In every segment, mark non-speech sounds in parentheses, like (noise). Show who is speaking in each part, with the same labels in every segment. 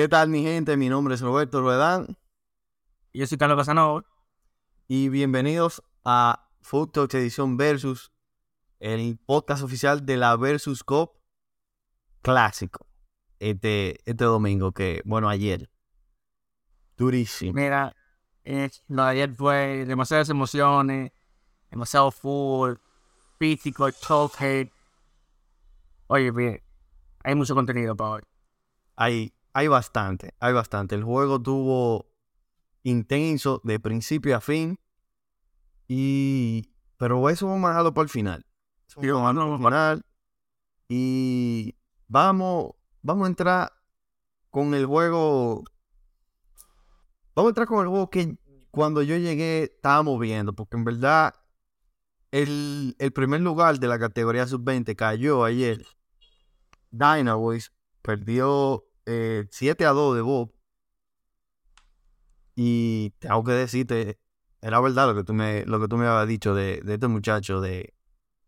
Speaker 1: ¿Qué tal, mi gente? Mi nombre es Roberto Ruedán.
Speaker 2: Yo soy Carlos Casanova.
Speaker 1: Y bienvenidos a Food Talks Edición Versus, el podcast oficial de la Versus Cop clásico. Este, este domingo, que, bueno, ayer. Durísimo.
Speaker 2: Mira, eh, lo de ayer fue demasiadas emociones, demasiado full, físico, talk hate. Oye, bien, hay mucho contenido para hoy.
Speaker 1: Hay, hay bastante, hay bastante. El juego tuvo intenso de principio a fin. Y. Pero eso vamos a dejarlo para el final. Vamos a. Y vamos, vamos a entrar con el juego. Vamos a entrar con el juego que cuando yo llegué estábamos viendo, porque en verdad el, el primer lugar de la categoría sub-20 cayó ayer. Dynaboys perdió eh, 7 a 2 de Bob. Y tengo que decirte, era verdad lo que tú me, lo que tú me habías dicho de, de este muchacho de,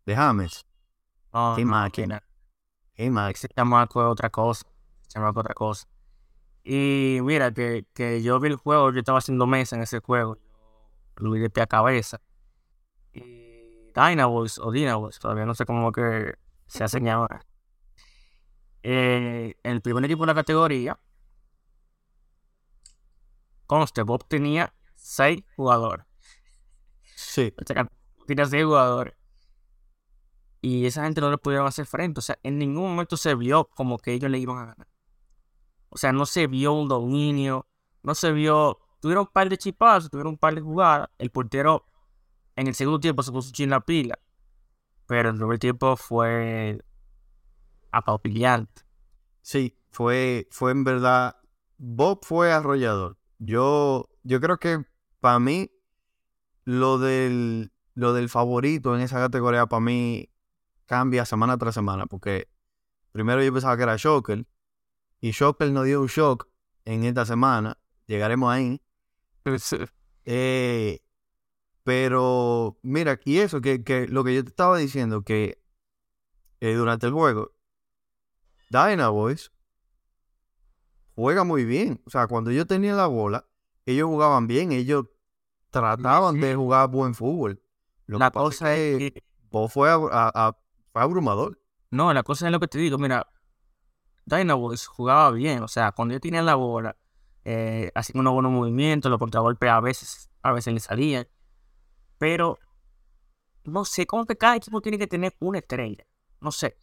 Speaker 1: de James.
Speaker 2: No,
Speaker 1: Qué
Speaker 2: no,
Speaker 1: máquina. Max.
Speaker 2: Ese chamaco es otra cosa. Chamaco es otra cosa. Y mira, que, que yo vi el juego, yo estaba haciendo mesa en ese juego. Lo vi de pie a cabeza. Y Dynaboys o Dynaboys, todavía no sé cómo que se hacen ahora. Eh, el primer equipo de la categoría, conste, Bob tenía seis jugadores.
Speaker 1: Sí,
Speaker 2: O sea, que tenía seis jugadores. Y esa gente no le pudieron hacer frente. O sea, en ningún momento se vio como que ellos le iban a ganar. O sea, no se vio un dominio. No se vio. Tuvieron un par de chipazos, tuvieron un par de jugadas. El portero en el segundo tiempo se puso chin la pila. Pero el primer tiempo fue apabillante.
Speaker 1: sí, fue, fue en verdad. Bob fue arrollador. Yo, yo creo que para mí, lo del, lo del favorito en esa categoría, para mí, cambia semana tras semana. Porque primero yo pensaba que era Shocker. Y Shocker nos dio un shock en esta semana. Llegaremos ahí. (laughs) Eh, pero mira, y eso, que, que lo que yo te estaba diciendo, que eh, durante el juego, Dynaboys juega muy bien. O sea, cuando ellos tenían la bola, ellos jugaban bien, ellos trataban de jugar buen fútbol. Lo
Speaker 2: La
Speaker 1: que pasa
Speaker 2: cosa
Speaker 1: es que Bo fue, a- a- fue abrumador.
Speaker 2: No, la cosa es lo que te digo, mira, Dynaboys jugaba bien, o sea, cuando ellos tenían la bola, eh, hacían unos buenos movimientos, los contragolpes a veces, a veces le salían, pero no sé, como que cada equipo tiene que tener una estrella, no sé,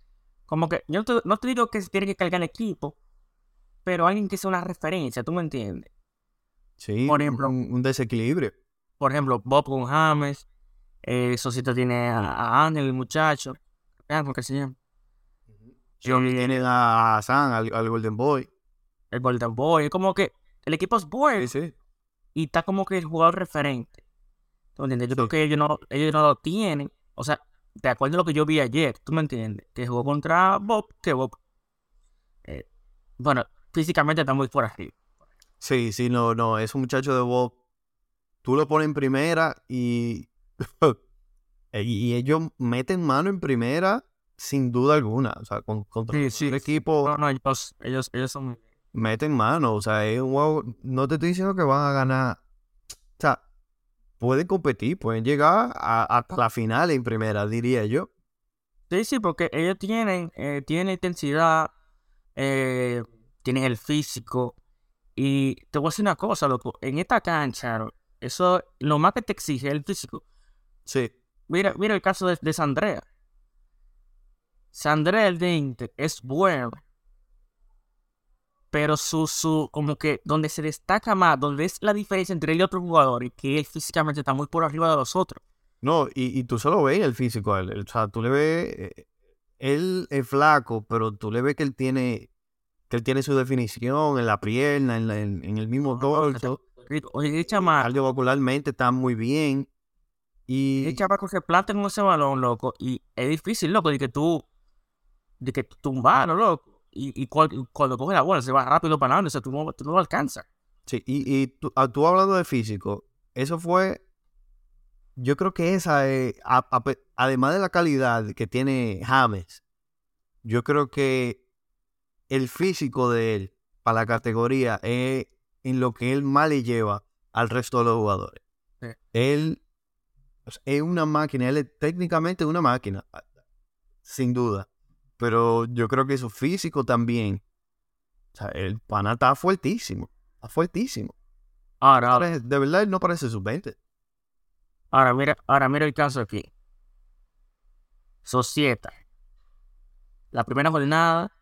Speaker 2: como que yo no te, no te digo que se tiene que cargar el equipo, pero alguien que sea una referencia, ¿tú me entiendes?
Speaker 1: Sí,
Speaker 2: Por ejemplo.
Speaker 1: un, un desequilibrio.
Speaker 2: Por ejemplo, Bob con James, eh, Sosito tiene a, Ángel, el muchacho, cómo que se llama,
Speaker 1: Sí, tienen a Hassan, al, al Golden Boy.
Speaker 2: el Golden Boy, es como que el equipo es bueno.
Speaker 1: Sí, sí.
Speaker 2: y está como que el jugador referente. ¿Tú me entiendes? Yo
Speaker 1: Sí.
Speaker 2: creo que ellos no, ellos no lo tienen. O sea, de acuerdo a lo que yo vi ayer, ¿tú me entiendes? Que jugó contra Bob, que Bob, eh, bueno, físicamente está muy por arriba.
Speaker 1: Sí, sí, no, no, es un muchacho de Bob. Tú lo pones en primera y, (laughs) y ellos meten mano en primera sin duda alguna. O sea, con, contra
Speaker 2: Sí,
Speaker 1: el
Speaker 2: sí,
Speaker 1: equipo
Speaker 2: No, no, ellos, ellos, ellos son
Speaker 1: meten mano. O sea, es un juego. No te estoy diciendo que van a ganar. Pueden competir, pueden llegar a- hasta la final en primera, diría yo.
Speaker 2: Sí, sí, porque ellos tienen, eh, tienen intensidad, eh, tienen el físico. Y te voy a decir una cosa, loco. En esta cancha, eso, lo más que te exige es el físico.
Speaker 1: Sí,
Speaker 2: Mira, mira el caso de, de Sandrea. Sandrea el 20 es bueno. Pero su, su, como que donde se destaca más, donde es la diferencia entre él y otros jugadores, que él físicamente está muy por arriba de los otros.
Speaker 1: No, y, y tú solo ves el físico a él. O sea, tú le ves. eh, Él es flaco, pero tú le ves que él tiene. Que él tiene su definición en la pierna, en, la- en- en el mismo torso.
Speaker 2: Oye, chamaco,
Speaker 1: Cardiovascularmente está muy bien. Y.
Speaker 2: el chamaco se planta con ese balón, loco, y es difícil, loco, de que tú, de que tú tumbarlo, loco. Y, y cual- cuando coge la bola se va rápido para adelante, o sea, tú no, tú no lo alcanzas.
Speaker 1: Sí, y, y tú, ah, tú hablando de físico, eso fue. Yo creo que esa es. a- a pe- además de la calidad que tiene James, yo creo que el físico de él para la categoría es en lo que él más le lleva al resto de los jugadores.
Speaker 2: Sí.
Speaker 1: Él es una máquina, él es técnicamente una máquina, sin duda. Pero yo creo que su físico también. O sea, el pana está fuertísimo. Está fuertísimo.
Speaker 2: Ahora,
Speaker 1: De verdad, él no parece sub-20.
Speaker 2: ahora mira, ahora mira el caso aquí. Societa. La primera jornada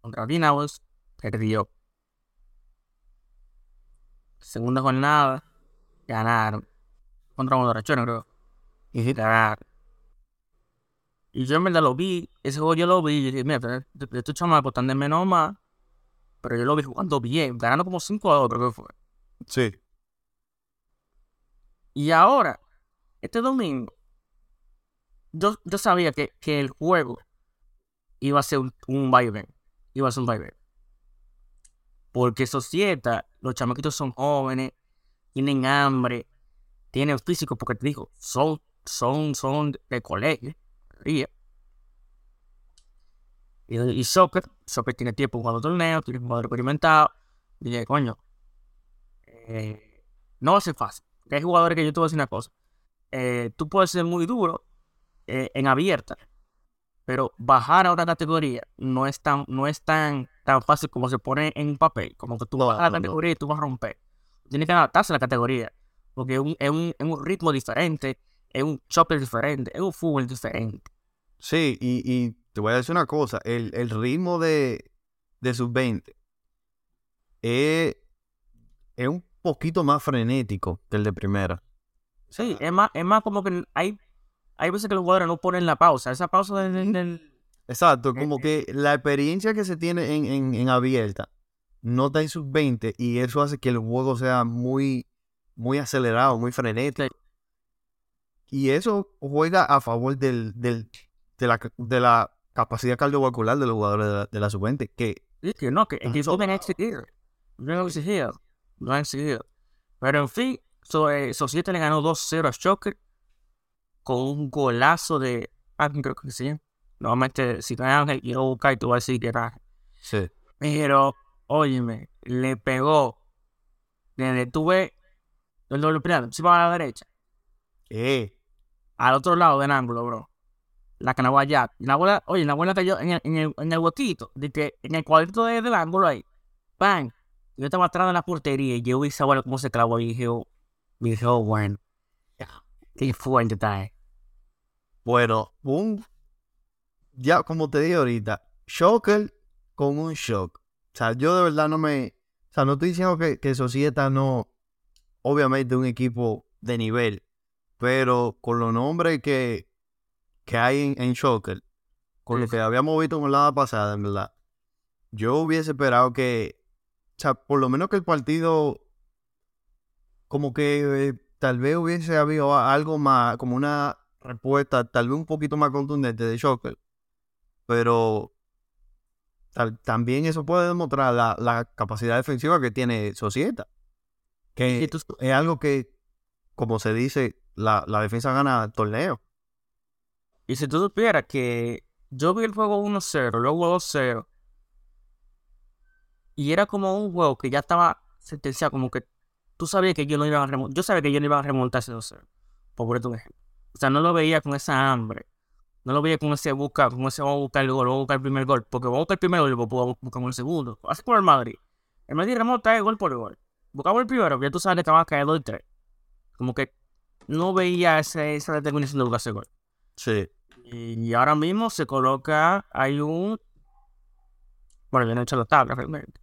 Speaker 2: contra Dinamos perdió. Segunda jornada ganaron. Contra Borrachones, creo. Y ganaron. Y yo en verdad lo vi, ese juego yo lo vi y dije, mira, estos estos chamacos están de menos más, pero yo lo vi jugando bien, ganando como 5 a 2, creo que fue.
Speaker 1: Sí.
Speaker 2: Y ahora, este domingo, yo, yo sabía que, que el juego iba a ser un, un vaivén. Iba a ser un vaivén. Porque Societa, los chamaquitos son jóvenes, tienen hambre, tienen físico, porque te digo, son, son, son de colegio. Y, y soccer, soccer tiene tiempo jugando torneos, tiene un jugador experimentado. Y dije, coño, eh, no va a ser fácil. Porque hay jugadores que yo te voy a decir una cosa. eh, tú puedes ser muy duro eh, en abierta, pero bajar a otra categoría no es tan, no es tan, tan fácil como se pone en papel. Como que tú
Speaker 1: No,
Speaker 2: bajas a la
Speaker 1: no, no.
Speaker 2: categoría y tú vas a romper. Tienes que adaptarse a la categoría. Porque es un, es un, es un ritmo diferente, es un chopper diferente, es un fútbol diferente.
Speaker 1: Sí, y, y te voy a decir una cosa. El, el ritmo de, de sub-20 es, es un poquito más frenético que el de primera.
Speaker 2: Sí, es más, es más como que hay, hay veces que los jugadores no ponen la pausa. Esa pausa del- del- del,
Speaker 1: Exacto,
Speaker 2: Eh,
Speaker 1: como
Speaker 2: eh.
Speaker 1: que la experiencia que se tiene en, en, en abierta no está en sub-20 y eso hace que el juego sea muy, muy acelerado, muy frenético. Y eso juega a favor del, del, de, la, de la capacidad cardiovascular de los jugadores de la, de la sub-20, que
Speaker 2: que no, que, que
Speaker 1: Ajá.
Speaker 2: deben exigir. Deben exigir. No han exigido. Pero en fin, so, eh, Societe le ganó 2-0 a Shocker con un golazo de Ángel, creo que sí. Normalmente, si no es Ángel, yo buscar y tú vas a decir que era
Speaker 1: sí,
Speaker 2: Pero, óyeme, le pegó. Desde tuve el doble penal, si va a la derecha,
Speaker 1: eh,
Speaker 2: al otro lado del ángulo, bro. La canagua ya. La bola, oye, la bola cayó en el, en el, en el botito, de que en el cuadrito de- del ángulo ahí. ¡Bang! Yo estaba atrás de la portería y yo vi esa bola como se clavó y dije, oh, dije, oh, bueno. Qué fuerte está, eh.
Speaker 1: bueno, un, ya como te dije ahorita, Shocker con un shock. O sea, yo de verdad no me, o sea, no estoy diciendo que, que Societa no, obviamente un equipo de nivel, pero con los nombres que, que hay en, en Shocker, con
Speaker 2: Sí,
Speaker 1: lo que habíamos visto en la pasada, en verdad, yo hubiese esperado que, o sea, por lo menos que el partido, como que eh, tal vez hubiese habido algo más, como una respuesta tal vez un poquito más contundente de Shocker, pero tal- también eso puede demostrar la, la capacidad defensiva que tiene Societa, que
Speaker 2: tú-
Speaker 1: es algo que, como se dice, la, la defensa gana el torneo.
Speaker 2: Y si tú supieras que yo vi el juego 1-0, luego 2-0, y era como un juego que ya estaba sentenciado, como que tú sabías que yo no iba a remontar, yo sabía que yo no iba a remontar ese 2-0, por ponerte un ejemplo. O sea, no lo veía con esa hambre, no lo veía con ese busca, con ese vamos a buscar el gol, vamos a buscar el primer gol, porque vamos a buscar el primer gol y vamos a buscar el segundo. Así como el Madrid. El Madrid remonta el gol por gol. Buscamos el primero, ya tú sabes que va a caer 2 y 3. Como que no veía ese, esa determinación de ese gol.
Speaker 1: Sí.
Speaker 2: Y ahora mismo se coloca, hay un... Bueno, yo no he hecho la tabla realmente.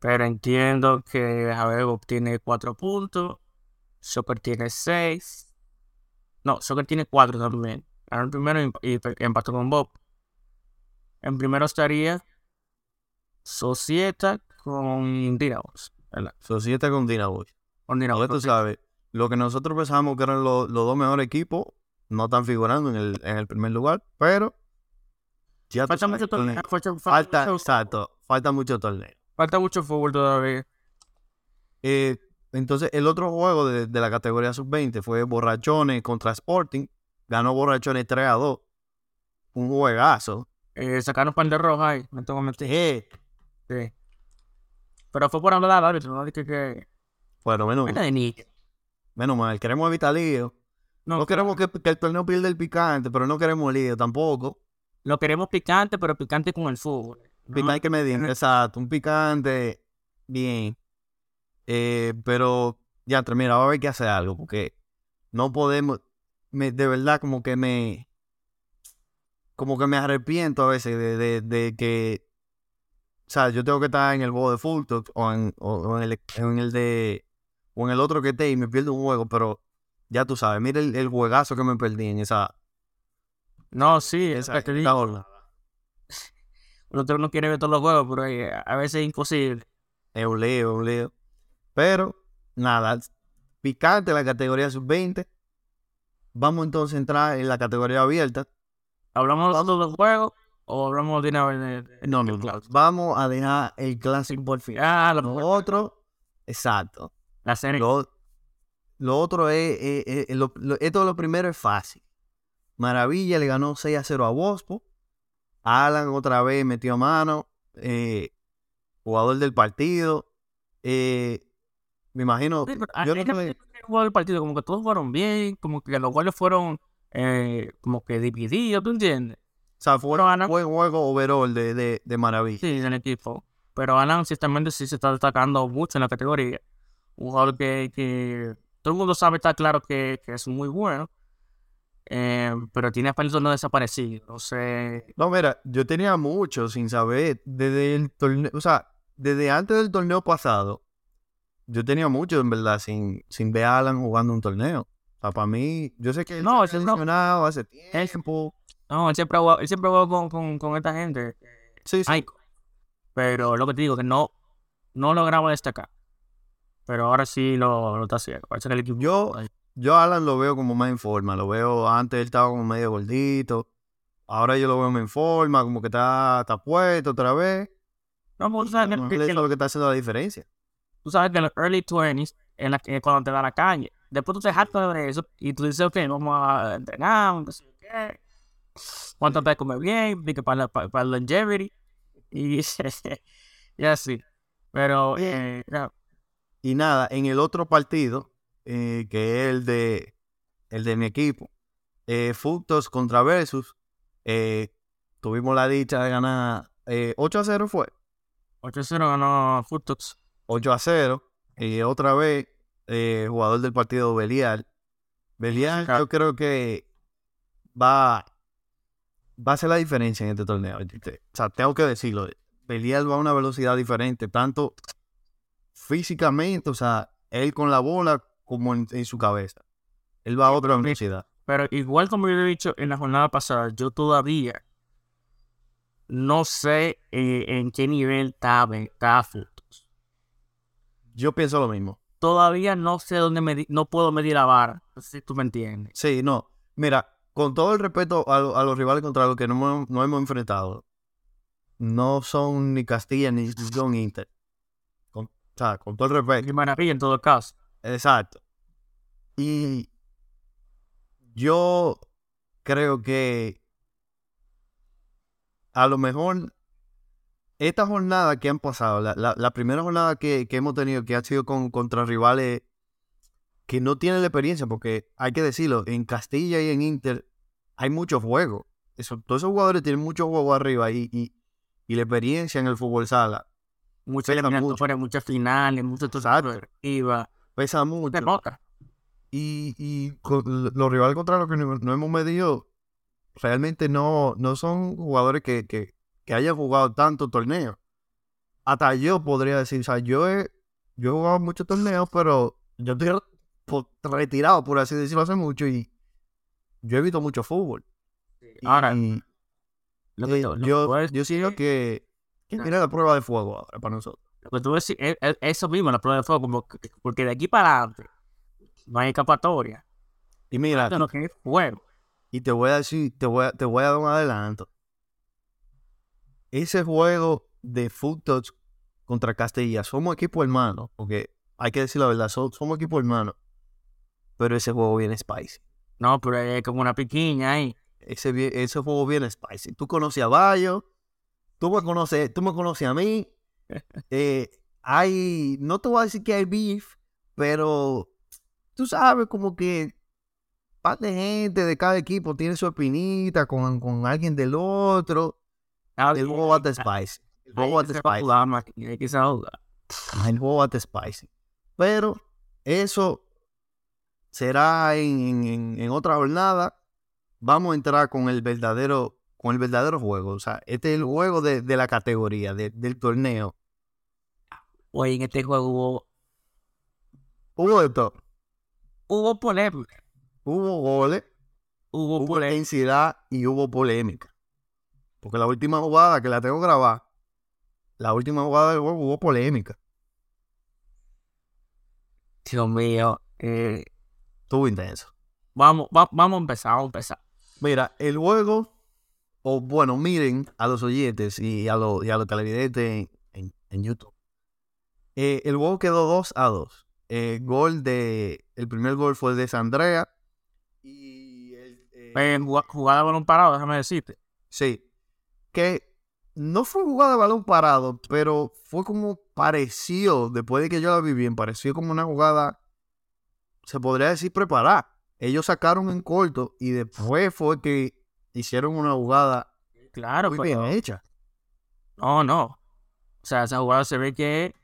Speaker 2: Pero entiendo que Javier tiene 4 puntos. Soccer tiene 6. No, Soccer tiene 4 también. Ganó el primero y, empató con Bob. En primero estaría Societa con Dinamos.
Speaker 1: Societa con Dinamo.
Speaker 2: Con Dinamo.
Speaker 1: Ahora tú sabes, lo que nosotros pensábamos que eran los, los dos mejores equipos, no están figurando en el, en el primer lugar, pero ya
Speaker 2: Falta mucho torneo. Falta,
Speaker 1: Falta,
Speaker 2: mucho-
Speaker 1: exacto, falta mucho torneo.
Speaker 2: falta mucho fútbol todavía.
Speaker 1: Eh, entonces, el otro juego de, de la categoría sub-20 fue Borrachones contra Sporting. Ganó Borrachones 3 a 2. Un juegazo.
Speaker 2: Eh, sacaron par de rojas ahí. Me tengo que meter.
Speaker 1: Eh,
Speaker 2: Sí. Pero fue por hablar al árbitro, no dije que.
Speaker 1: Bueno, menos,
Speaker 2: Vaina de niño.
Speaker 1: Menos mal. Queremos evitar lío.
Speaker 2: No,
Speaker 1: No queremos que, que el torneo pierda el picante, pero no queremos lío tampoco.
Speaker 2: Lo queremos picante, pero picante con el fútbol. ¿no?
Speaker 1: Picante que me digan, exacto. Un picante bien. Eh, pero ya, mira, ahora hay que hacer algo porque no podemos. Me, de verdad, como que me. Como que me arrepiento a veces de, de, de que. O sea, yo tengo que estar en el juego de full o en, o, o en, el, en el de. O en el otro que esté y me pierdo un juego, pero ya tú sabes, mira el, el juegazo que me perdí en esa.
Speaker 2: No, sí, es
Speaker 1: esa,
Speaker 2: que
Speaker 1: esa
Speaker 2: digo,
Speaker 1: jornada.
Speaker 2: Uno no quiere ver todos los juegos, pero eh, a veces es imposible.
Speaker 1: Es un lío, es un lío. Pero, nada, picante la categoría sub-20. Vamos entonces a entrar en la categoría abierta.
Speaker 2: ¿Hablamos de los juegos o hablamos de una vez
Speaker 1: No, no, no. Vamos a dejar el clásico por fin.
Speaker 2: Ah, lo,
Speaker 1: otro, exacto.
Speaker 2: La serie.
Speaker 1: Lo, lo otro es, es- es- es lo- lo- esto lo primero es fácil. Maravilla le ganó 6 a 0 a Bospo. Alan otra vez metió mano. eh, jugador del partido. eh, me imagino.
Speaker 2: Sí, ah,
Speaker 1: yo no
Speaker 2: que juego del partido, como que todos fueron bien, como que los goles fueron eh, como que divididos, ¿tú entiendes?
Speaker 1: O sea, fue un buen juego overall de, de, de Maravilla.
Speaker 2: Sí, del equipo. Pero Alan ciertamente sí se está destacando mucho en la categoría. Un jugador que, que todo el mundo sabe, está claro que, que es muy bueno. eh, pero tiene aspectos no desaparecido. No sé.
Speaker 1: No, mira, yo tenía mucho sin saber. Desde el torneo, o sea, desde antes del torneo pasado, yo tenía mucho, en verdad, sin, sin ver a Alan jugando un torneo. O sea, para mí, yo sé que él
Speaker 2: No,
Speaker 1: se había
Speaker 2: ese no-
Speaker 1: lesionado hace tiempo.
Speaker 2: No, él siempre ha jugado, él siempre ha jugado con, con, con esta gente.
Speaker 1: Sí, sí.
Speaker 2: Ay, pero lo que te digo, que no, no lograba destacar. Pero ahora sí lo, lo está haciendo. Parece que el equipo.
Speaker 1: Yo, yo a Alan lo veo como más en forma. Lo veo, antes él estaba como medio gordito. Ahora yo lo veo más en forma, como que está, está puesto otra vez.
Speaker 2: No, porque tú sabes, que, que-
Speaker 1: eso es lo que está haciendo la diferencia.
Speaker 2: tú sabes que en los early 20s, en la, que cuando te da la caña, después tú te hartas de eso y tú dices, ok, vamos a entrenar, no sé qué. ¿Cuánto te comer bien? Para, para, para longevity. Y, (laughs) y así. Pero, eh, ya,
Speaker 1: Y nada, en el otro partido, eh, que es el de, el de mi equipo, eh, Fructos contra Versus, eh, tuvimos la dicha de ganar eh, 8 a 0 fue.
Speaker 2: 8-0 ganó Futux.
Speaker 1: 8 a 0. Y otra vez, eh, jugador del partido Belial. Belial yo creo que va, va a hacer la diferencia en este torneo. O sea, tengo que decirlo. Belial va a una velocidad diferente, tanto físicamente, o sea, él con la bola como en, en su cabeza. Él va a otra velocidad.
Speaker 2: Pero igual como yo he dicho en la jornada pasada, yo todavía no sé eh, en qué nivel está, está Futux.
Speaker 1: Yo pienso lo mismo.
Speaker 2: Todavía no sé dónde medir, no puedo medir la vara. Si tú me entiendes.
Speaker 1: Sí, no. Mira, con todo el respeto a, lo- a los rivales contra los que no hemos, no hemos enfrentado, no son ni Castilla ni son Inter. Con, o sea, con todo el respeto.
Speaker 2: Qué maravilla en todo caso.
Speaker 1: Exacto. Y yo creo que a lo mejor esta jornada que han pasado, la, la- la primera jornada que, que hemos tenido, que ha sido con, contra rivales que no tienen la experiencia, porque hay que decirlo, en Castilla y en Inter hay mucho juego. Eso, todos esos jugadores tienen mucho juego arriba y, y, y la experiencia en el fútbol sala
Speaker 2: Muchas eliminatorias, muchas finales, muchas
Speaker 1: pesa mucho. Y, y con los rivales contra los que no, hemos medido realmente no, no son jugadores que, que, que hayan jugado tanto torneos. Hasta yo podría decir, o sea, yo he, yo he jugado muchos torneos, pero yo estoy retirado, por así decirlo, hace mucho y yo he visto mucho fútbol.
Speaker 2: Ahora,
Speaker 1: y,
Speaker 2: lo que,
Speaker 1: eh,
Speaker 2: lo
Speaker 1: yo, yo siento que, que mira la prueba de fuego ahora para nosotros.
Speaker 2: Lo que tú decís, es, es- eso mismo, la prueba de fuego, como que- porque de aquí para adelante no hay escapatoria.
Speaker 1: Y mira,
Speaker 2: lo que es fuego.
Speaker 1: Y te voy a decir, te voy a, te voy a dar un adelanto. Ese juego de Foot Touch contra Castilla, somos equipo hermano, porque hay que decir la verdad, so- somos equipo hermano. Pero ese juego viene spicy.
Speaker 2: No, pero es como una piquiña ahí.
Speaker 1: Ese, ese juego viene spicy. Tú conoces a Bayo, tú me conoces, tú me conoces a mí. Eh, hay, no te voy a decir que hay beef, pero tú sabes como que par de gente de cada equipo tiene su espinita con, con alguien del otro. El juego bate spicy. El juego spicy.
Speaker 2: Que saber jugar.
Speaker 1: El juego bate spicy. Pero eso será en- en otra jornada. Vamos a entrar con el verdadero, con el verdadero juego. O sea, este es el juego de, de la categoría, de- del torneo.
Speaker 2: Oye, en este juego hubo,
Speaker 1: Hubo todo.
Speaker 2: hubo polémica.
Speaker 1: Hubo goles,
Speaker 2: Hubo
Speaker 1: hubo
Speaker 2: polémica.
Speaker 1: intensidad y hubo polémica. Porque la última jugada que la tengo grabada, la última jugada del juego hubo polémica.
Speaker 2: Dios mío. eh,
Speaker 1: Estuvo intenso.
Speaker 2: vamos, va- vamos a empezar, vamos a empezar.
Speaker 1: Mira, el juego, o bueno, miren a los oyentes y a, los y a los televidentes en, en- YouTube. Eh, el juego quedó 2 a 2. Eh, gol de. El primer gol fue de Sandrea. Y el, eh,
Speaker 2: jugada, jugada de balón parado, déjame decirte.
Speaker 1: Sí. Que no fue jugada de balón parado, pero fue como pareció, después de que yo la vi bien, pareció como una jugada, se podría decir preparada. Ellos sacaron en corto y después fue que hicieron una jugada
Speaker 2: Claro,
Speaker 1: muy
Speaker 2: pero-
Speaker 1: bien hecha.
Speaker 2: No, no. O sea, esa jugada se ve que.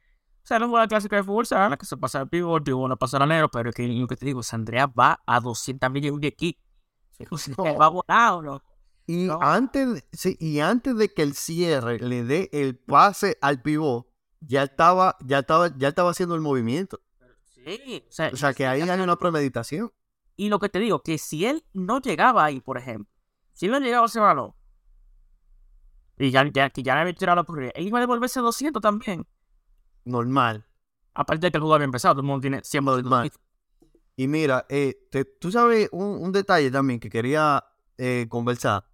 Speaker 2: O sea, la jugada clásica de fútbol sala, que se pasa el pivot, el pivot no pasa al negro, pero es que lo que te digo, Sandrea va a 200 millas de aquí. (laughs) O sea,
Speaker 1: No.
Speaker 2: va volado.
Speaker 1: Y
Speaker 2: No.
Speaker 1: antes, sí, y antes de que el cierre le dé el pase al pivot, ya estaba, ya estaba, ya estaba haciendo el movimiento.
Speaker 2: Sí, o sea,
Speaker 1: O sea que ahí hay una premeditación.
Speaker 2: y lo que te digo, que si él no llegaba ahí, por ejemplo, si él no llegaba a ese balón, y ya, ya, que ya le había tirado la corrida, él iba a devolverse 200 también.
Speaker 1: Normal.
Speaker 2: Aparte de que el juego había empezado, todo el mundo tiene 100
Speaker 1: Normal. Y mira, eh, te- tú sabes un, un detalle también que quería eh, conversar.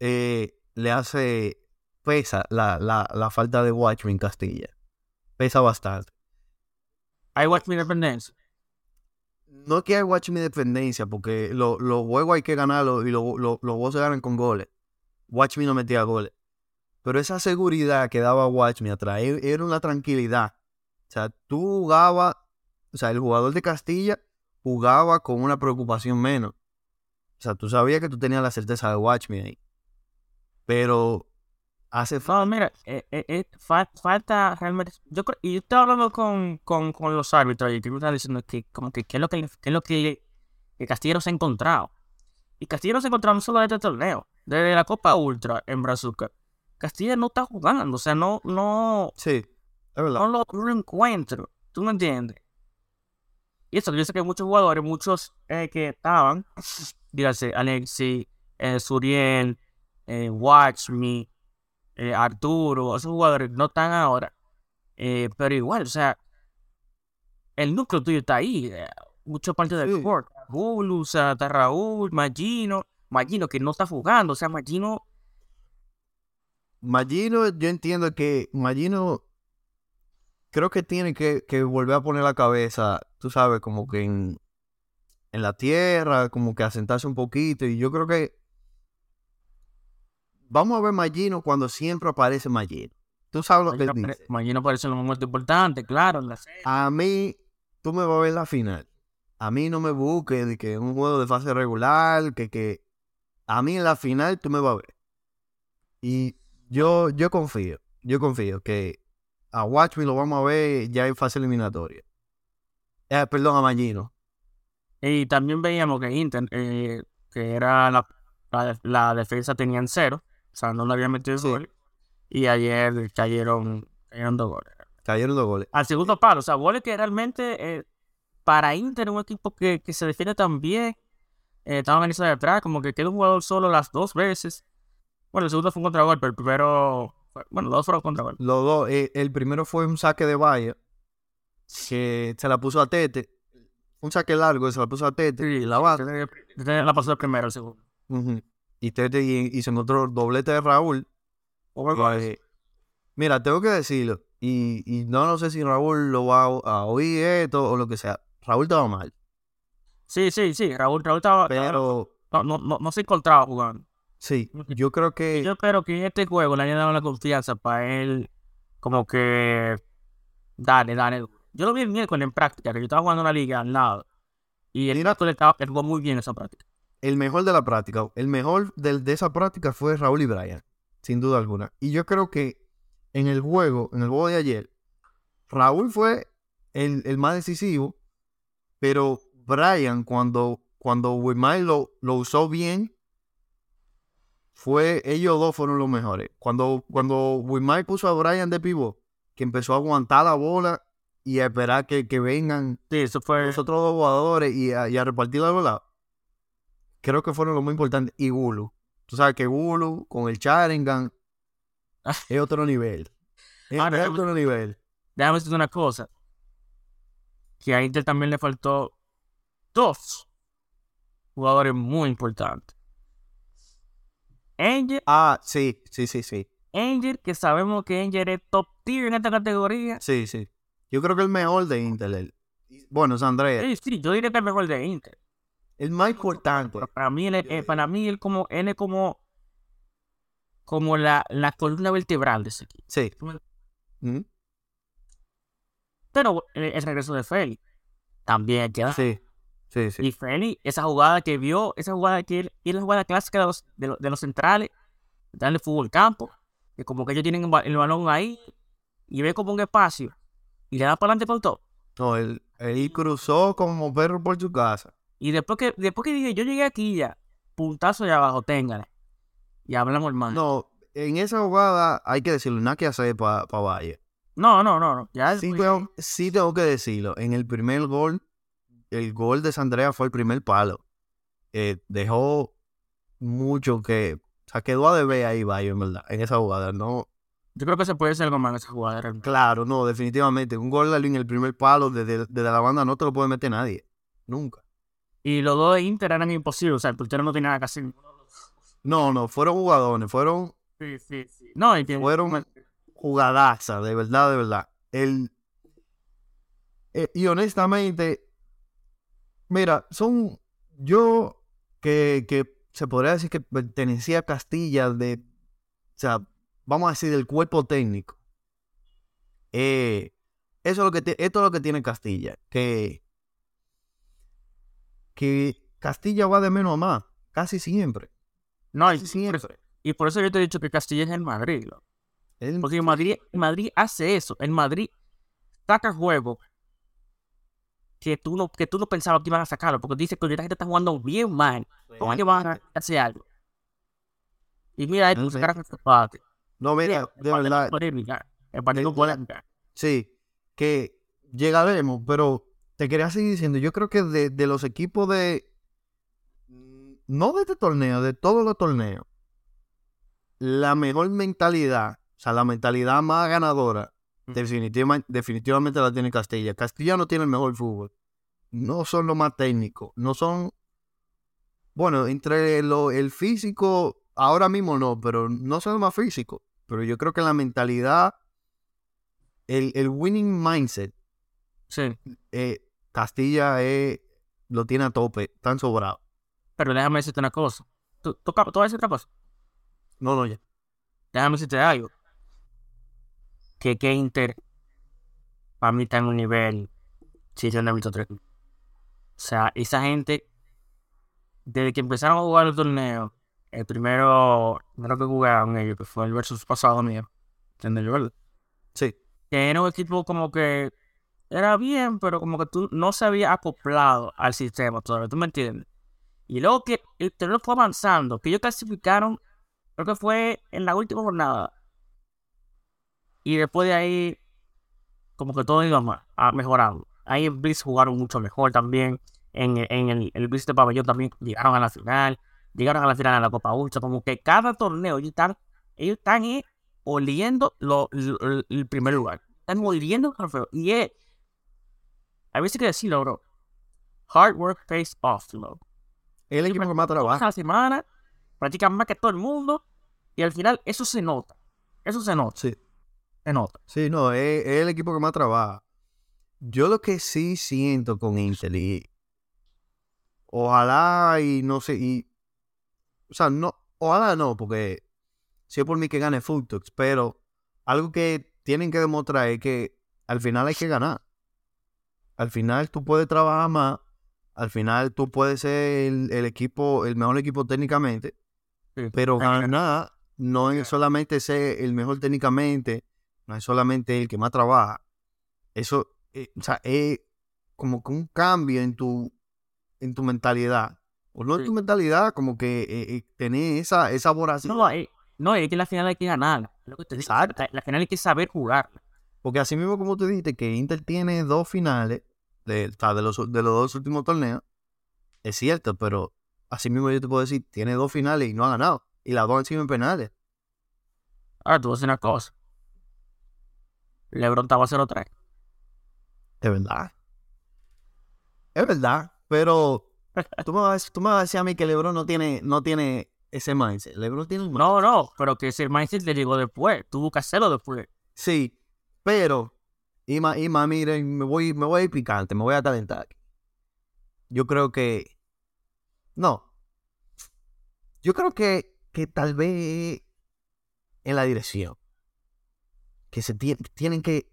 Speaker 1: Eh, le hace, pesa la, la, la falta de Watchmen Castilla. Pesa bastante.
Speaker 2: Hay Watch Me Independence.
Speaker 1: No es que hay Watchmen dependencia, porque lo- los juegos hay que ganarlos y lo- lo- los juegos se ganan con goles. Watchmen no metía goles. Pero esa seguridad que daba Watchmen atrás e- era una tranquilidad. O sea, tú jugabas, o sea, el jugador de Castilla jugaba con una preocupación menos. O sea, tú sabías que tú tenías la certeza de Watchmen ahí. Pero hace falta.
Speaker 2: No, mira, eh, eh, eh, fa- falta realmente. Yo creo, y yo estaba hablando con, con, con los árbitros y que me estaban diciendo que, como que, qué es lo que, qué es lo que, que Castilla no se ha encontrado. Y Castilla no se ha encontrado no solo de este torneo, desde la Copa Ultra en Brazuca. Castilla no está jugando, o sea, no, no,
Speaker 1: Sí, es verdad.
Speaker 2: no lo, no lo encuentro. ¿Tú me entiendes? Y eso, yo sé que hay muchos jugadores, muchos eh, que estaban, (sniffs) dígase, Alexi, Suriel, Watch Me, eh, Arturo, esos jugadores no están ahora. Eh, pero igual, o sea, el núcleo tuyo está ahí. eh, mucha parte del
Speaker 1: Sí.
Speaker 2: court. Raúl, o sea, está Raúl, Magino, Magino que no está jugando, o sea, Magino,
Speaker 1: Magino, yo entiendo que Magino creo que tiene que, que volver a poner la cabeza, tú sabes, como que en, en la tierra, como que asentarse un poquito. Y yo creo que vamos a ver Magino cuando siempre aparece Magino. Tú sabes lo que
Speaker 2: Magino,
Speaker 1: dice.
Speaker 2: Magino aparece en los momentos importantes, claro, en la serie.
Speaker 1: A mí, tú me vas a ver la final. A mí no me busques de que un juego de fase regular, que, que a mí en la final tú me vas a ver. Y yo, yo confío, yo confío que a Watchmen lo vamos a ver ya en fase eliminatoria. Eh, perdón, a Magino.
Speaker 2: Y también veíamos que Inter, eh, que era la, la, la defensa tenían cero, o sea, no le habían metido
Speaker 1: Sí.
Speaker 2: gol. Y ayer cayeron, cayeron dos goles.
Speaker 1: Cayeron dos goles.
Speaker 2: Al segundo palo, o sea, goles que realmente eh, para Inter, un equipo que, que se defiende tan bien, eh, estaba organizado de atrás, como que quedó un jugador solo las dos veces. Bueno, el segundo fue un contragolpe, pero el primero, fue- bueno, los dos fueron contragolpe.
Speaker 1: Los dos, eh, el primero fue un saque de valla que se la puso a Tete. Un saque largo, se la puso a Tete. y la base.
Speaker 2: La pasó el primero, el segundo.
Speaker 1: Ujú. Y Tete y, y se encontró doblete de Raúl. Eh, mira, tengo que decirlo. Y, y no, no sé si Raúl lo va a, oír esto o lo que sea. Raúl estaba mal.
Speaker 2: Sí, sí, sí, Raúl, Raúl estaba,
Speaker 1: Pero
Speaker 2: no, no, no, no se encontraba jugando.
Speaker 1: sí, yo creo que
Speaker 2: Yo espero que en este juego le hayan dado la confianza para él como que dale, dale. Yo lo vi el miércoles en práctica, que yo estaba jugando una liga al lado. Y el
Speaker 1: Mira-
Speaker 2: miércoles estaba, jugó muy bien esa práctica.
Speaker 1: El mejor de la práctica, el mejor de esa práctica fue Raúl y Brian, sin duda alguna. Y yo creo que en el juego, en el juego de ayer, Raúl fue el, el más decisivo, pero Brian, cuando, cuando lo, lo usó bien, fue, ellos dos fueron los mejores. Cuando, cuando Wilmar puso a Brian de pivot, que empezó a aguantar la bola y a esperar que, que vengan
Speaker 2: Sí, eso fue.
Speaker 1: los otros dos jugadores y a, y a repartir la bola, creo que fueron los más importantes. Y Gulu. Tú sabes que Gulu con el Sharingan
Speaker 2: Ah.
Speaker 1: es otro nivel. Es,
Speaker 2: Ahora,
Speaker 1: es otro nivel.
Speaker 2: Déjame decirte una cosa. Que a Inter también le faltó dos jugadores muy importantes. Angel,
Speaker 1: Ah, sí, sí, sí, sí.
Speaker 2: Angel, que sabemos que Angel es top tier en esta categoría.
Speaker 1: Sí, sí. Yo creo que el mejor de Intel. el- bueno, es Andrea.
Speaker 2: Sí, sí, yo diría que el mejor de Inter.
Speaker 1: El más importante.
Speaker 2: Para mí, él, es- eh, para mí él, como, él es como, como la, la columna vertebral de ese equipo.
Speaker 1: Sí. Mm,
Speaker 2: Pero eh, el regreso de Félix también dar.
Speaker 1: Sí, sí, sí.
Speaker 2: Y Félix, esa jugada que vio, esa jugada que él, y es la jugada clásica de los, de los, de los centrales, darle fútbol campo, que como que ellos tienen el ba- el balón ahí y ve como un espacio y le da para adelante con todo.
Speaker 1: No, él, él cruzó como perro por su casa.
Speaker 2: Y después que, después que dije, yo llegué aquí ya, puntazo allá abajo, téngale. Y hablamos, hermano.
Speaker 1: No, en esa jugada hay que decirlo, nada que hacer para Valle.
Speaker 2: No, no, no, no. Ya
Speaker 1: Sí tengo, sí tengo que decirlo. En el primer gol, el gol de Sandrea fue el primer palo. Eh, dejó mucho que. O sea, quedó a deber ahí, Bayo, en verdad, en esa jugada. No,
Speaker 2: yo creo que se puede hacer algo más en esa jugada. realmente.
Speaker 1: claro, no, definitivamente. Un gol en el primer palo desde, desde la banda no te lo puede meter nadie. Nunca.
Speaker 2: Y los dos de Inter eran imposibles. O sea, el portero no tenía nada que hacer.
Speaker 1: No, no, fueron jugadores, fueron
Speaker 2: Sí, sí, sí. No, y que
Speaker 1: Fueron- jugadazas, de verdad, de verdad. El, eh, y honestamente, mira, son yo que, que se podría decir que pertenecía a Castilla de, o sea, vamos a decir del cuerpo técnico. Eh, eso es lo que te- esto es lo que tiene Castilla, que que Castilla va de menos a más, casi siempre.
Speaker 2: No, y,
Speaker 1: Casi siempre.
Speaker 2: y por eso yo te he dicho que Castilla es el Madrid. loco.
Speaker 1: Él-
Speaker 2: Porque Madrid, Madrid hace eso. En Madrid saca juegos que tú no, que tú no pensabas que iban a sacarlo. Porque dice que esta gente está jugando bien mal. ¿Cómo es que van a hacer algo? Y mira,
Speaker 1: No
Speaker 2: sacaron ese empate.
Speaker 1: No, mira, de
Speaker 2: El
Speaker 1: verdad.
Speaker 2: El partido.
Speaker 1: Sí, que llegaremos, pero te quería seguir diciendo, yo creo que de, de los equipos de, no de este torneo, de todos los torneos, la mejor mentalidad, o sea, la mentalidad más ganadora,
Speaker 2: Mm.
Speaker 1: definitivamente, definitivamente la tiene Castilla. Castilla no tiene el mejor fútbol, no son los más técnicos, no son, bueno, entre lo, el físico, ahora mismo no, pero no son los más físicos, pero yo creo que la mentalidad el, el winning mindset,
Speaker 2: Sí.
Speaker 1: eh, Castilla eh, lo tiene a tope, tan sobrado.
Speaker 2: Pero déjame decirte una cosa. ¿Tú, tú, tú vas a decir otra cosa?
Speaker 1: No, no, ya.
Speaker 2: Déjame decirte algo. Que, que Inter, para mí está en un nivel, si yo no he visto tres. O sea, esa gente, desde que empezaron a jugar el torneo, el primero, primero que jugaron ellos, que fue el versus pasado mío, ¿entiendes? ¿verdad?
Speaker 1: Sí.
Speaker 2: Que era un equipo como que era bien, pero como que tú no se había acoplado al sistema todavía, ¿tú me entiendes? Y luego que el torneo fue avanzando, que ellos clasificaron, creo que fue en la última jornada. Y después de ahí, como que todo iba más, mejorando. Ahí en Blitz jugaron mucho mejor también. En, en el, el Blitz de Pabellón también llegaron a la final. Llegaron a la final de la Copa Ultra. Como que cada torneo ellos están, ellos están eh, oliendo lo, el primer lugar. Están oliendo el trofeo. Y es, a veces que decirlo, bro. Hard work pays off, bro
Speaker 1: Es el equipo que más trabaja.
Speaker 2: la semana, practican más que todo el mundo, y al final eso se nota. Eso se nota,
Speaker 1: Sí.
Speaker 2: se nota.
Speaker 1: Sí, no, es, es el equipo que más trabaja. Yo lo que sí siento con Inter y ojalá y no sé, y o sea, no, ojalá no, porque si es por mí que gane Fultox, pero algo que tienen que demostrar es que al final hay que ganar. Al final tú puedes trabajar más, al final tú puedes ser el, el equipo, el mejor equipo técnicamente,
Speaker 2: Sí.
Speaker 1: pero ganar no es solamente ser el mejor técnicamente, no es solamente el que más trabaja. Eso, eh, o sea, es como que un cambio en tu, en tu mentalidad. O no en
Speaker 2: Sí.
Speaker 1: tu mentalidad, como que eh, eh, tener esa, esa voracidad.
Speaker 2: No, eh, no, es que la final hay que ganar. lo que te digo.
Speaker 1: Exacto.
Speaker 2: La, la final hay que saber jugar.
Speaker 1: Porque así mismo como tú dijiste que Inter tiene dos finales de, de, los, de los dos últimos torneos, es cierto, pero así mismo yo te puedo decir, tiene dos finales y no ha ganado. Y las dos han sido en penales.
Speaker 2: Ahora tú vas a hacer una cosa. LeBron estaba 0-3.
Speaker 1: Es verdad. Es verdad, pero tú me vas, tú me vas a decir a mí que LeBron no tiene, no tiene ese mindset. LeBron tiene un
Speaker 2: No, no, pero que ese mindset le llegó después. Tuvo que hacerlo después.
Speaker 1: Sí, pero, Ima, Ima, miren, me voy, me voy a ir picante, me voy a talentar. aquí. Yo creo que. No. Yo creo que, que tal vez en la dirección. Que se tie- tienen que,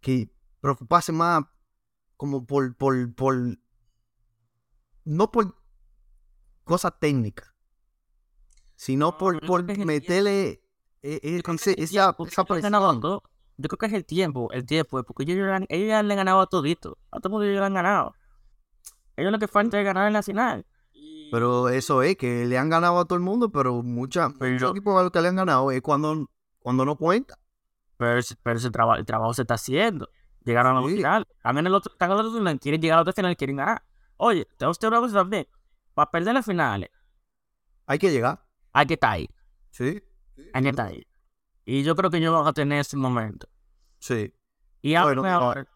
Speaker 1: que preocuparse más como por, por, por. No por cosas técnicas, sino por,
Speaker 2: creo
Speaker 1: por meterle eh, esa, esa presión.
Speaker 2: Yo creo que es el tiempo, el tiempo, porque ellos, ya ellos ya le han ganado a todito. A todo el mundo ellos le han ganado. Ellos lo que falta es ganar en la final.
Speaker 1: Pero eso es que le han ganado a todo el mundo, pero mucha, muchos
Speaker 2: Pero-
Speaker 1: equipos a los que le han ganado es cuando, cuando no cuenta.
Speaker 2: Pero, pero ese traba- el trabajo se está haciendo. Llegaron a la final. También el otro, están en el otro final, quieren llegar a la otra final, quieren ganar. Oye, tengo usted una cosa también. Para perder las finales,
Speaker 1: Hay que llegar.
Speaker 2: hay que estar ahí.
Speaker 1: Sí.
Speaker 2: Hay que estar ahí. Y yo creo que ellos van a tener ese momento.
Speaker 1: Sí.
Speaker 2: Y
Speaker 1: Bueno,
Speaker 2: ahora.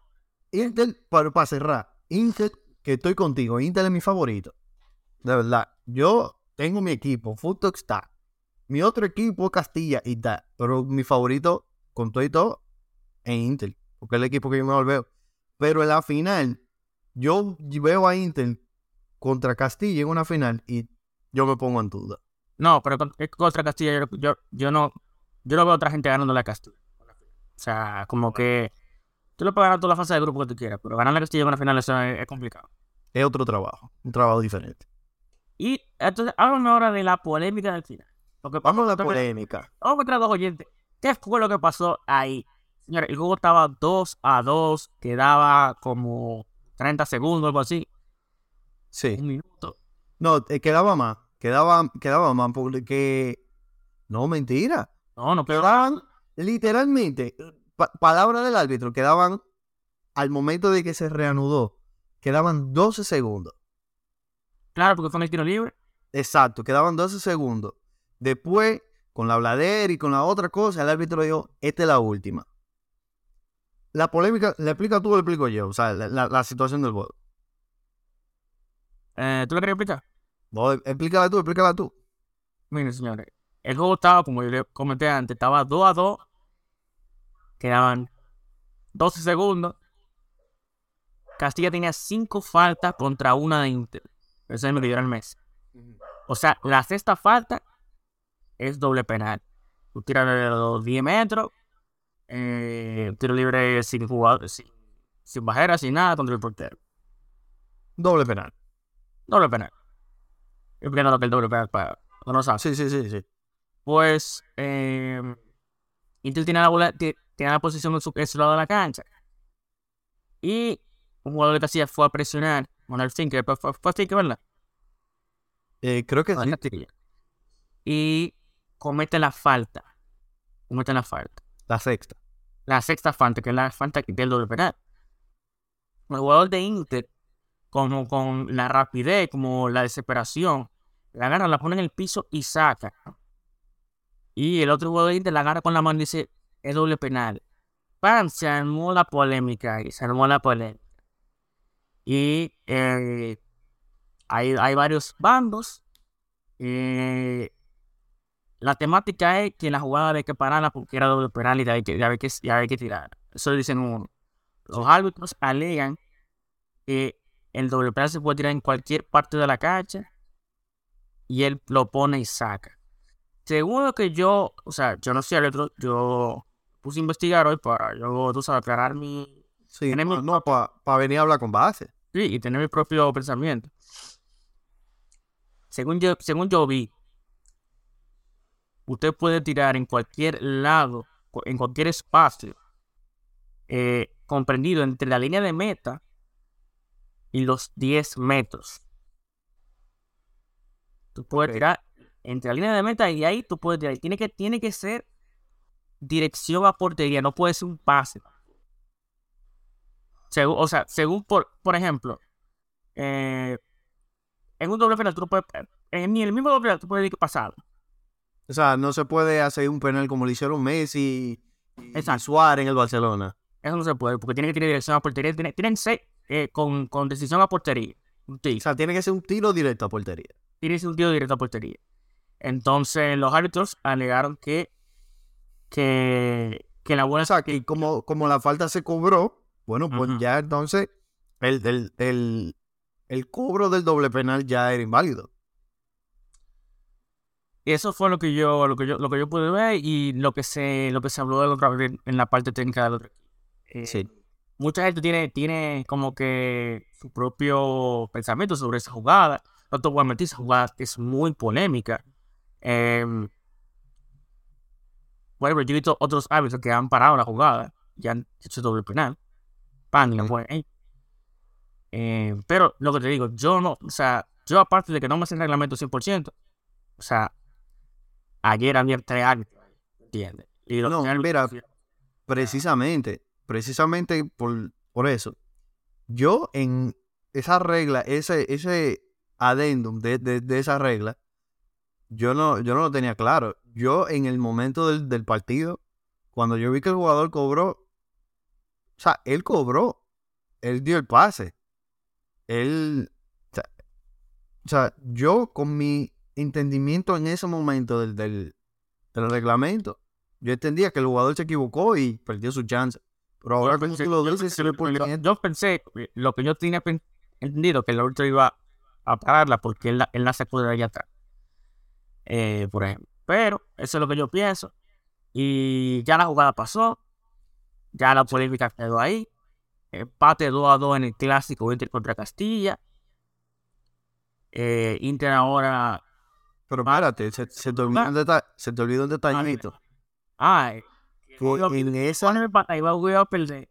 Speaker 1: Intel, para, para cerrar, Intel, que estoy contigo, Intel es mi favorito. De verdad. Yo tengo mi equipo, Futok está. Mi otro equipo es Castilla y está. Pero mi favorito, con todo y todo, es Intel. Porque es el equipo que yo mejor veo. Pero en la final, yo veo a Intel contra Castilla en una final y yo me pongo en duda.
Speaker 2: No, pero es contra Castilla yo, yo, yo no yo no veo a otra gente ganando la Castilla. O sea, como que tú le puedes ganar toda la fase de grupo que tú quieras, pero ganar la Castilla en una final eso es, es complicado.
Speaker 1: Es otro trabajo, un trabajo diferente.
Speaker 2: Y entonces, háblame ahora de la polémica del final. Porque
Speaker 1: Vamos a la
Speaker 2: vamos
Speaker 1: polémica.
Speaker 2: a meter a dos oyentes. ¿Qué fue lo que pasó ahí? Señores, el juego estaba 2 a 2, quedaba como 30 segundos, algo así,
Speaker 1: Sí.
Speaker 2: un minuto.
Speaker 1: No, eh, quedaba más. Quedaba, quedaba más porque. No, mentira.
Speaker 2: No, no,
Speaker 1: Quedaban literalmente, pa- palabra del árbitro, quedaban al momento de que se reanudó, quedaban 12 segundos.
Speaker 2: claro, porque fue en el tiro libre.
Speaker 1: Exacto, quedaban 12 segundos. Después, con la bladera y con la otra cosa, el árbitro dijo, esta es la última. La polémica, ¿le explica tú o le explico yo? O sea, la, la- la situación del juego.
Speaker 2: Eh, ¿Tú lo querías explicar?
Speaker 1: No, explícala tú, explícala tú.
Speaker 2: Miren, señores, el juego estaba, como yo le comenté antes, estaba 2 a 2. Quedaban 12 segundos. Castilla tenía 5 faltas contra una de Inter. Eso es el mes. O sea, la sexta falta es doble penal. Tú tiras de los 10 metros, eh, tiro libre sin jugador, sin, sin bajera, sin nada contra el portero.
Speaker 1: Doble penal.
Speaker 2: Doble penal. Yo lo que el doble penal para no lo sabes.
Speaker 1: Sí, sí, sí, sí.
Speaker 2: Pues eh, Inter tiene la bola, tiene la posición en su, en su lado de la cancha. Y un jugador de Castilla fue a presionar. Bueno, el fue, fue, fue ¿verdad?
Speaker 1: Eh, creo que sí.
Speaker 2: Y comete la falta. Comete la falta.
Speaker 1: La sexta.
Speaker 2: La sexta falta, que es la falta del doble penal. El jugador de Inter, como con la rapidez, como la desesperación, la agarra, la pone en el piso y saca. Y el otro jugador Inter la agarra con la mano y dice, es doble penal. ¡Pam! Se armó la polémica y se armó la polémica. Y eh, hay, hay varios bandos. Eh, la temática es que la jugada había que pararla porque era doble penal y había que, había que, había que tirar. Eso dicen uno. Los árbitros alegan que el doble penal se puede tirar en cualquier parte de la cancha y él lo pone y saca. Según lo que yo, o sea, yo no soy árbitro, yo puse a investigar hoy para yo, tú sabes, aclarar mi...
Speaker 1: Sí,
Speaker 2: Tenemos-
Speaker 1: no, para venir a hablar con base.
Speaker 2: Sí, y tener mi propio pensamiento. Según yo, según yo vi, usted puede tirar en cualquier lado, en cualquier espacio, eh, comprendido entre la línea de meta y los 10 metros. Tú puedes tirar entre la línea de meta y ahí tú puedes tirar. Tiene que, tiene que ser dirección a portería, no puede ser un pase. Según, o sea, según por, por ejemplo, eh, en un doble penal tú no puedes, en el mismo doble penal tú puedes ir pasado.
Speaker 1: O sea, no se puede hacer un penal como lo hicieron Messi y. Suárez en el Barcelona.
Speaker 2: Eso no se puede, porque tiene que tener dirección a portería. Tiene- Tienen que ser eh, con, con decisión a portería.
Speaker 1: O sea, tiene que ser un tiro directo a portería.
Speaker 2: Tiene que ser un tiro directo a portería. Entonces, los árbitros alegaron que, que, que la buena
Speaker 1: O sea, que como, como la falta se cobró, bueno, pues ya entonces el, el, el, el cobro del doble penal ya era inválido.
Speaker 2: Y eso fue lo que yo, lo que yo, lo que yo pude ver y lo que se, lo que se habló del otro en la parte técnica del otro. Eh,
Speaker 1: Sí.
Speaker 2: Mucha gente tiene, tiene como que su propio pensamiento sobre esa jugada. No te voy a mentir, esa jugada es muy polémica. Em, bueno, yo he visto otros árbitros que han parado la jugada y han hecho doble penal. Pan, y la
Speaker 1: Sí.
Speaker 2: ponen ahí. Eh, pero lo que te digo, yo no, o sea, yo aparte de que no me sé el reglamento 100%, o sea, ayer había tres árbitros, ¿entiendes? Y los
Speaker 1: No, mira, Precisamente, precisamente por, por eso. Yo en esa regla, ese, ese adendum de, de, de esa regla, yo no, yo no lo tenía claro. Yo en el momento del, del partido, cuando yo vi que el jugador cobró, o sea, él cobró, él dio el pase. Él, o sea, o sea, yo con mi entendimiento en ese momento del, del, del reglamento, yo entendía que el jugador se equivocó y perdió su chance. Pero ahora como tú lo dices,
Speaker 2: yo,
Speaker 1: dentro.
Speaker 2: yo pensé, lo que yo tenía entendido, que el árbitro iba a pararla porque él, la- él la sacó de allá atrás. Eh, por ejemplo. Pero eso es lo que yo pienso. Y ya la jugada pasó. Ya la polémica quedó ahí. Empate 2 a 2 en el clásico Inter contra Castilla. Eh, Inter ahora.
Speaker 1: Pero espérate, se, se te olvidó un deta- se te olvidó un detallito.
Speaker 2: Ay, iba-
Speaker 1: en esa,
Speaker 2: iba, a perder.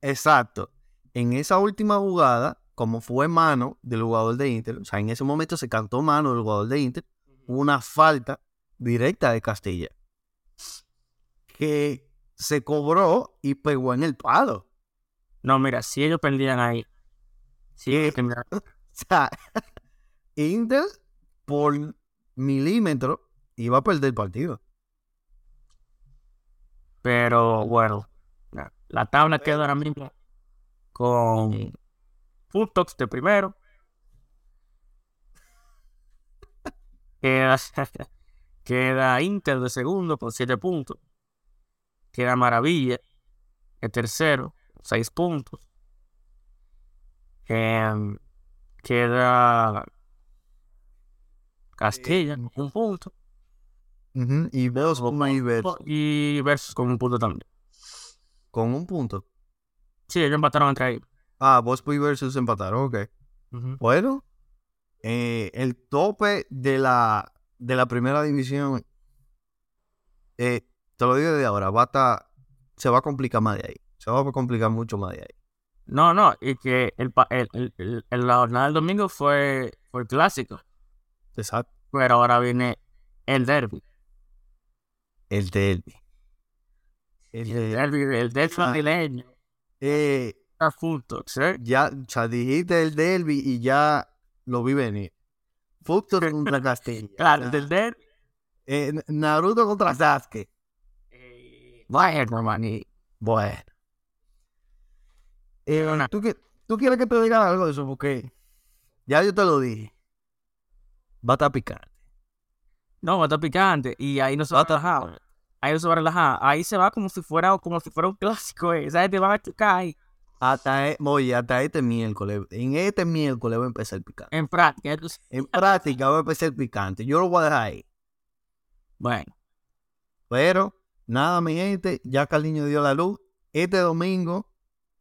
Speaker 1: exacto, en esa última jugada, como fue mano del jugador de Inter, o sea, en ese momento se cantó mano del jugador de Inter, una falta directa de Castilla que se cobró y pegó en el palo.
Speaker 2: No, mira, si ellos perdían ahí. Si ellos terminaran- (laughs)
Speaker 1: O sea, Inter por milímetro iba a perder el partido.
Speaker 2: Pero bueno, la, la tabla queda ahora mismo con puntos de primero. Queda, (laughs) queda Inter de segundo con 7 puntos. Queda Maravilla de tercero, 6 puntos. Em, queda Castilla, un punto.
Speaker 1: Y vos con ahí ver-
Speaker 2: Y Versus con un punto también.
Speaker 1: con un punto.
Speaker 2: Sí, ellos empataron entre ahí.
Speaker 1: Ah, Bospo y versus empataron, ok. Bueno, eh, el tope de la, de la primera división, eh, te lo digo desde ahora, va a estar- se va a complicar más de ahí. Se va a complicar mucho más de ahí.
Speaker 2: No, no, y que el, el, el- el- la jornada del domingo fue, fue el clásico,
Speaker 1: Exacto.
Speaker 2: pero ahora viene el derby.
Speaker 1: El derby. El
Speaker 2: El derby, el derby
Speaker 1: Ah.
Speaker 2: madrileño.
Speaker 1: Eh,
Speaker 2: Está juntos, ¿sí?
Speaker 1: ya, sea, dijiste el derby y ya lo vi venir. Futo (laughs) contra Castilla.
Speaker 2: Claro, derby.
Speaker 1: eh, Naruto contra Sasuke.
Speaker 2: eh, Bueno, man, y
Speaker 1: Bueno. Eh, ¿tú, ¿Tú quieres que te diga algo de eso? Porque ya yo te lo dije. Va a estar picante.
Speaker 2: no, va a estar picante. Y ahí no se va a relajar. Ahí no se va a relajar. Ahí se va como si fuera, como si fuera un clásico. eh. Esa gente va a chocar ahí.
Speaker 1: Hasta, e- oye, hasta este miércoles. En este miércoles va a empezar el picante.
Speaker 2: En práctica. entonces,
Speaker 1: En práctica va a empezar el picante. Yo lo voy a dejar ahí.
Speaker 2: bueno,
Speaker 1: Pero nada, mi gente, ya Carliño dio la luz. Este domingo,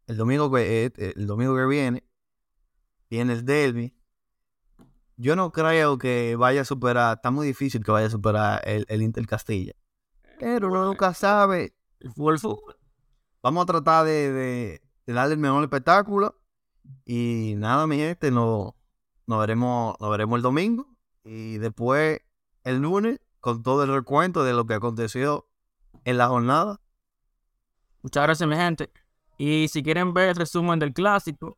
Speaker 1: el domingo que, eh, el domingo que viene, viene el derby. Yo no creo que vaya a superar, está muy difícil que vaya a superar el, el Inter Castilla. Pero uno nunca sabe.
Speaker 2: El fútbol, fútbol.
Speaker 1: Vamos a tratar de, de- de darle el mejor espectáculo. Y nada, mi gente, nos, nos, veremos, nos veremos el domingo. Y después el lunes con todo el recuento de lo que aconteció en la jornada.
Speaker 2: Muchas gracias, mi gente. Y si quieren ver el resumen del clásico,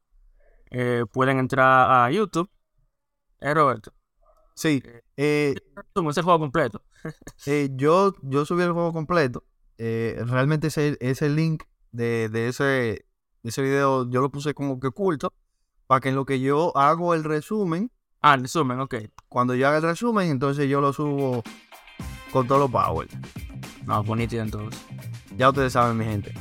Speaker 2: eh, pueden entrar a YouTube. Eh, Roberto.
Speaker 1: Sí, eh,
Speaker 2: Resumen, ese juego completo. (laughs)
Speaker 1: eh, yo, yo subí el juego completo. Eh, realmente ese, ese link de, de ese, ese video yo lo puse como que oculto. Para que en lo que yo hago el resumen,
Speaker 2: Ah, el resumen, ok.
Speaker 1: cuando yo haga el resumen, entonces yo lo subo con todos los power.
Speaker 2: No, bonito entonces.
Speaker 1: Ya ustedes saben, mi gente.